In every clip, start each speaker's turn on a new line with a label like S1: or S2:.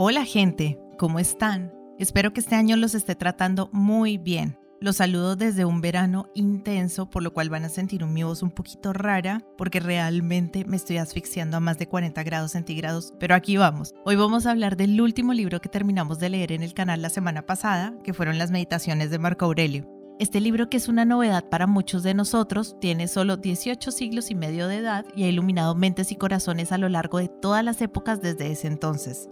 S1: Hola gente, ¿cómo están? Espero que este año los esté tratando muy bien. Los saludo desde un verano intenso, por lo cual van a sentir mi voz un poquito rara, porque realmente me estoy asfixiando a más de 40 grados centígrados, pero aquí vamos. Hoy vamos a hablar del último libro que terminamos de leer en el canal la semana pasada, que fueron las meditaciones de Marco Aurelio. Este libro, que es una novedad para muchos de nosotros, tiene solo 18 siglos y medio de edad y ha iluminado mentes y corazones a lo largo de todas las épocas desde ese entonces.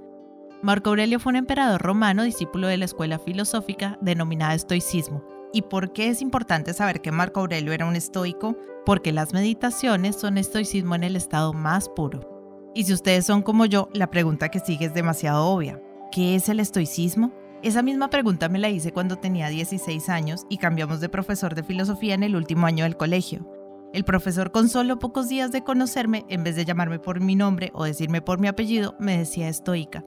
S1: Marco Aurelio fue un emperador romano discípulo de la escuela filosófica denominada estoicismo. ¿Y por qué es importante saber que Marco Aurelio era un estoico? Porque las meditaciones son estoicismo en el estado más puro. Y si ustedes son como yo, la pregunta que sigue es demasiado obvia. ¿Qué es el estoicismo? Esa misma pregunta me la hice cuando tenía 16 años y cambiamos de profesor de filosofía en el último año del colegio. El profesor con solo pocos días de conocerme, en vez de llamarme por mi nombre o decirme por mi apellido, me decía estoica.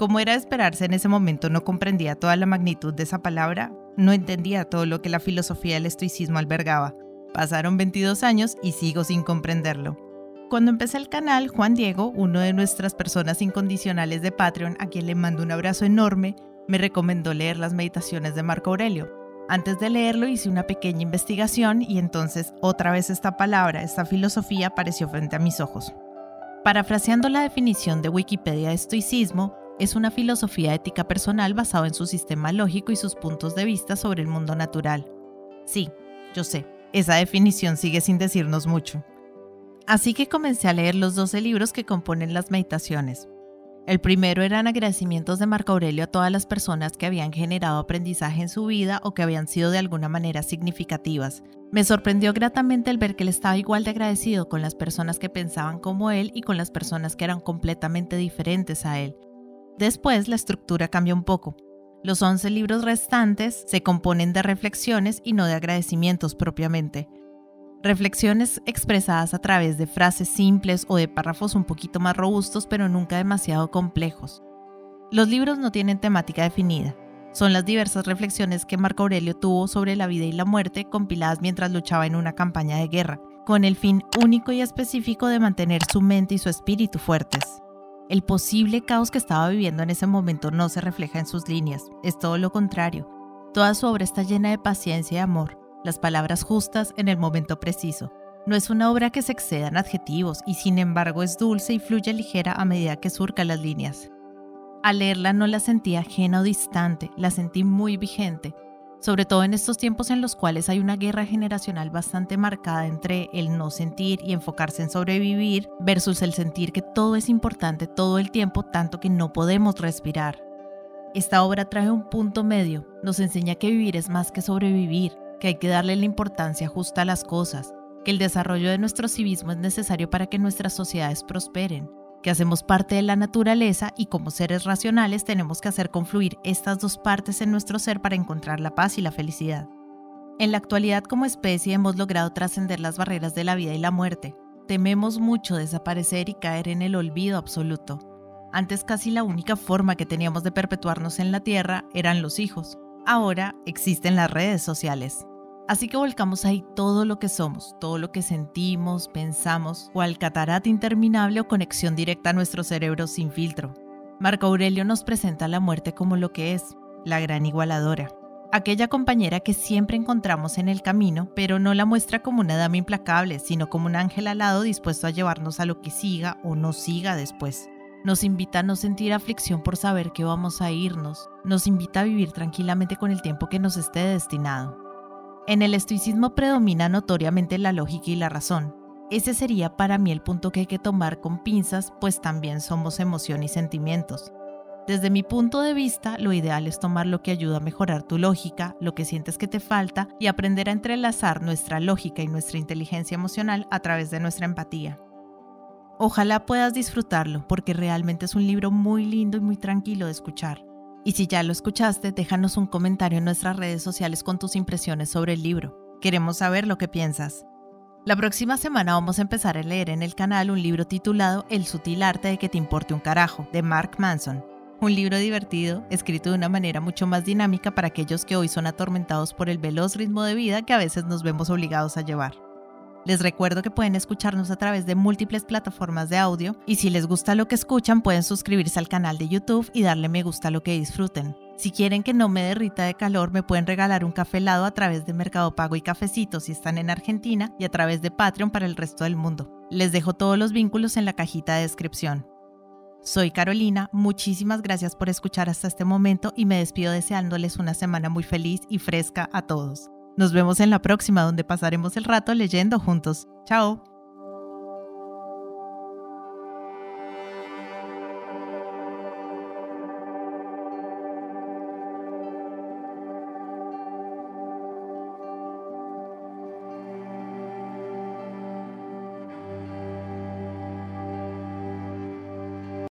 S1: Como era de esperarse en ese momento, no comprendía toda la magnitud de esa palabra, no entendía todo lo que la filosofía del estoicismo albergaba. Pasaron 22 años y sigo sin comprenderlo. Cuando empecé el canal, Juan Diego, uno de nuestras personas incondicionales de Patreon, a quien le mando un abrazo enorme, me recomendó leer las meditaciones de Marco Aurelio. Antes de leerlo hice una pequeña investigación y entonces otra vez esta palabra, esta filosofía apareció frente a mis ojos. Parafraseando la definición de Wikipedia de estoicismo, es una filosofía ética personal basada en su sistema lógico y sus puntos de vista sobre el mundo natural. Sí, yo sé, esa definición sigue sin decirnos mucho. Así que comencé a leer los 12 libros que componen las meditaciones. El primero eran agradecimientos de Marco Aurelio a todas las personas que habían generado aprendizaje en su vida o que habían sido de alguna manera significativas. Me sorprendió gratamente el ver que él estaba igual de agradecido con las personas que pensaban como él y con las personas que eran completamente diferentes a él. Después la estructura cambia un poco. Los 11 libros restantes se componen de reflexiones y no de agradecimientos propiamente. Reflexiones expresadas a través de frases simples o de párrafos un poquito más robustos pero nunca demasiado complejos. Los libros no tienen temática definida. Son las diversas reflexiones que Marco Aurelio tuvo sobre la vida y la muerte compiladas mientras luchaba en una campaña de guerra, con el fin único y específico de mantener su mente y su espíritu fuertes. El posible caos que estaba viviendo en ese momento no se refleja en sus líneas, es todo lo contrario. Toda su obra está llena de paciencia y amor, las palabras justas en el momento preciso. No es una obra que se exceda en adjetivos y sin embargo es dulce y fluye ligera a medida que surca las líneas. Al leerla no la sentí ajena o distante, la sentí muy vigente, sobre todo en estos tiempos en los cuales hay una guerra generacional bastante marcada entre el no sentir y enfocarse en sobrevivir versus el sentir que todo es importante todo el tiempo tanto que no podemos respirar. Esta obra trae un punto medio, nos enseña que vivir es más que sobrevivir, que hay que darle la importancia justa a las cosas, que el desarrollo de nuestro civismo es necesario para que nuestras sociedades prosperen, que hacemos parte de la naturaleza y como seres racionales tenemos que hacer confluir estas dos partes en nuestro ser para encontrar la paz y la felicidad. En la actualidad como especie hemos logrado trascender las barreras de la vida y la muerte. Tememos mucho desaparecer y caer en el olvido absoluto. Antes casi la única forma que teníamos de perpetuarnos en la Tierra eran los hijos. Ahora existen las redes sociales. Así que volcamos ahí todo lo que somos, todo lo que sentimos, pensamos, o al catarata interminable o conexión directa a nuestro cerebro sin filtro. Marco Aurelio nos presenta la muerte como lo que es, la gran igualadora. Aquella compañera que siempre encontramos en el camino, pero no la muestra como una dama implacable, sino como un ángel alado dispuesto a llevarnos a lo que siga o no siga después. Nos invita a no sentir aflicción por saber que vamos a irnos. Nos invita a vivir tranquilamente con el tiempo que nos esté destinado. En el estoicismo predomina notoriamente la lógica y la razón. Ese sería para mí el punto que hay que tomar con pinzas, pues también somos emoción y sentimientos. Desde mi punto de vista, lo ideal es tomar lo que ayuda a mejorar tu lógica, lo que sientes que te falta y aprender a entrelazar nuestra lógica y nuestra inteligencia emocional a través de nuestra empatía. Ojalá puedas disfrutarlo porque realmente es un libro muy lindo y muy tranquilo de escuchar. Y si ya lo escuchaste, déjanos un comentario en nuestras redes sociales con tus impresiones sobre el libro. Queremos saber lo que piensas. La próxima semana vamos a empezar a leer en el canal un libro titulado El sutil arte de que te importe un carajo, de Mark Manson. Un libro divertido, escrito de una manera mucho más dinámica para aquellos que hoy son atormentados por el veloz ritmo de vida que a veces nos vemos obligados a llevar. Les recuerdo que pueden escucharnos a través de múltiples plataformas de audio y si les gusta lo que escuchan pueden suscribirse al canal de YouTube y darle me gusta a lo que disfruten. Si quieren que no me derrita de calor, me pueden regalar un café helado a través de Mercado Pago y Cafecito si están en Argentina y a través de Patreon para el resto del mundo. Les dejo todos los vínculos en la cajita de descripción. Soy Carolina, muchísimas gracias por escuchar hasta este momento y me despido deseándoles una semana muy feliz y fresca a todos. Nos vemos en la próxima donde pasaremos el rato leyendo juntos. Chao.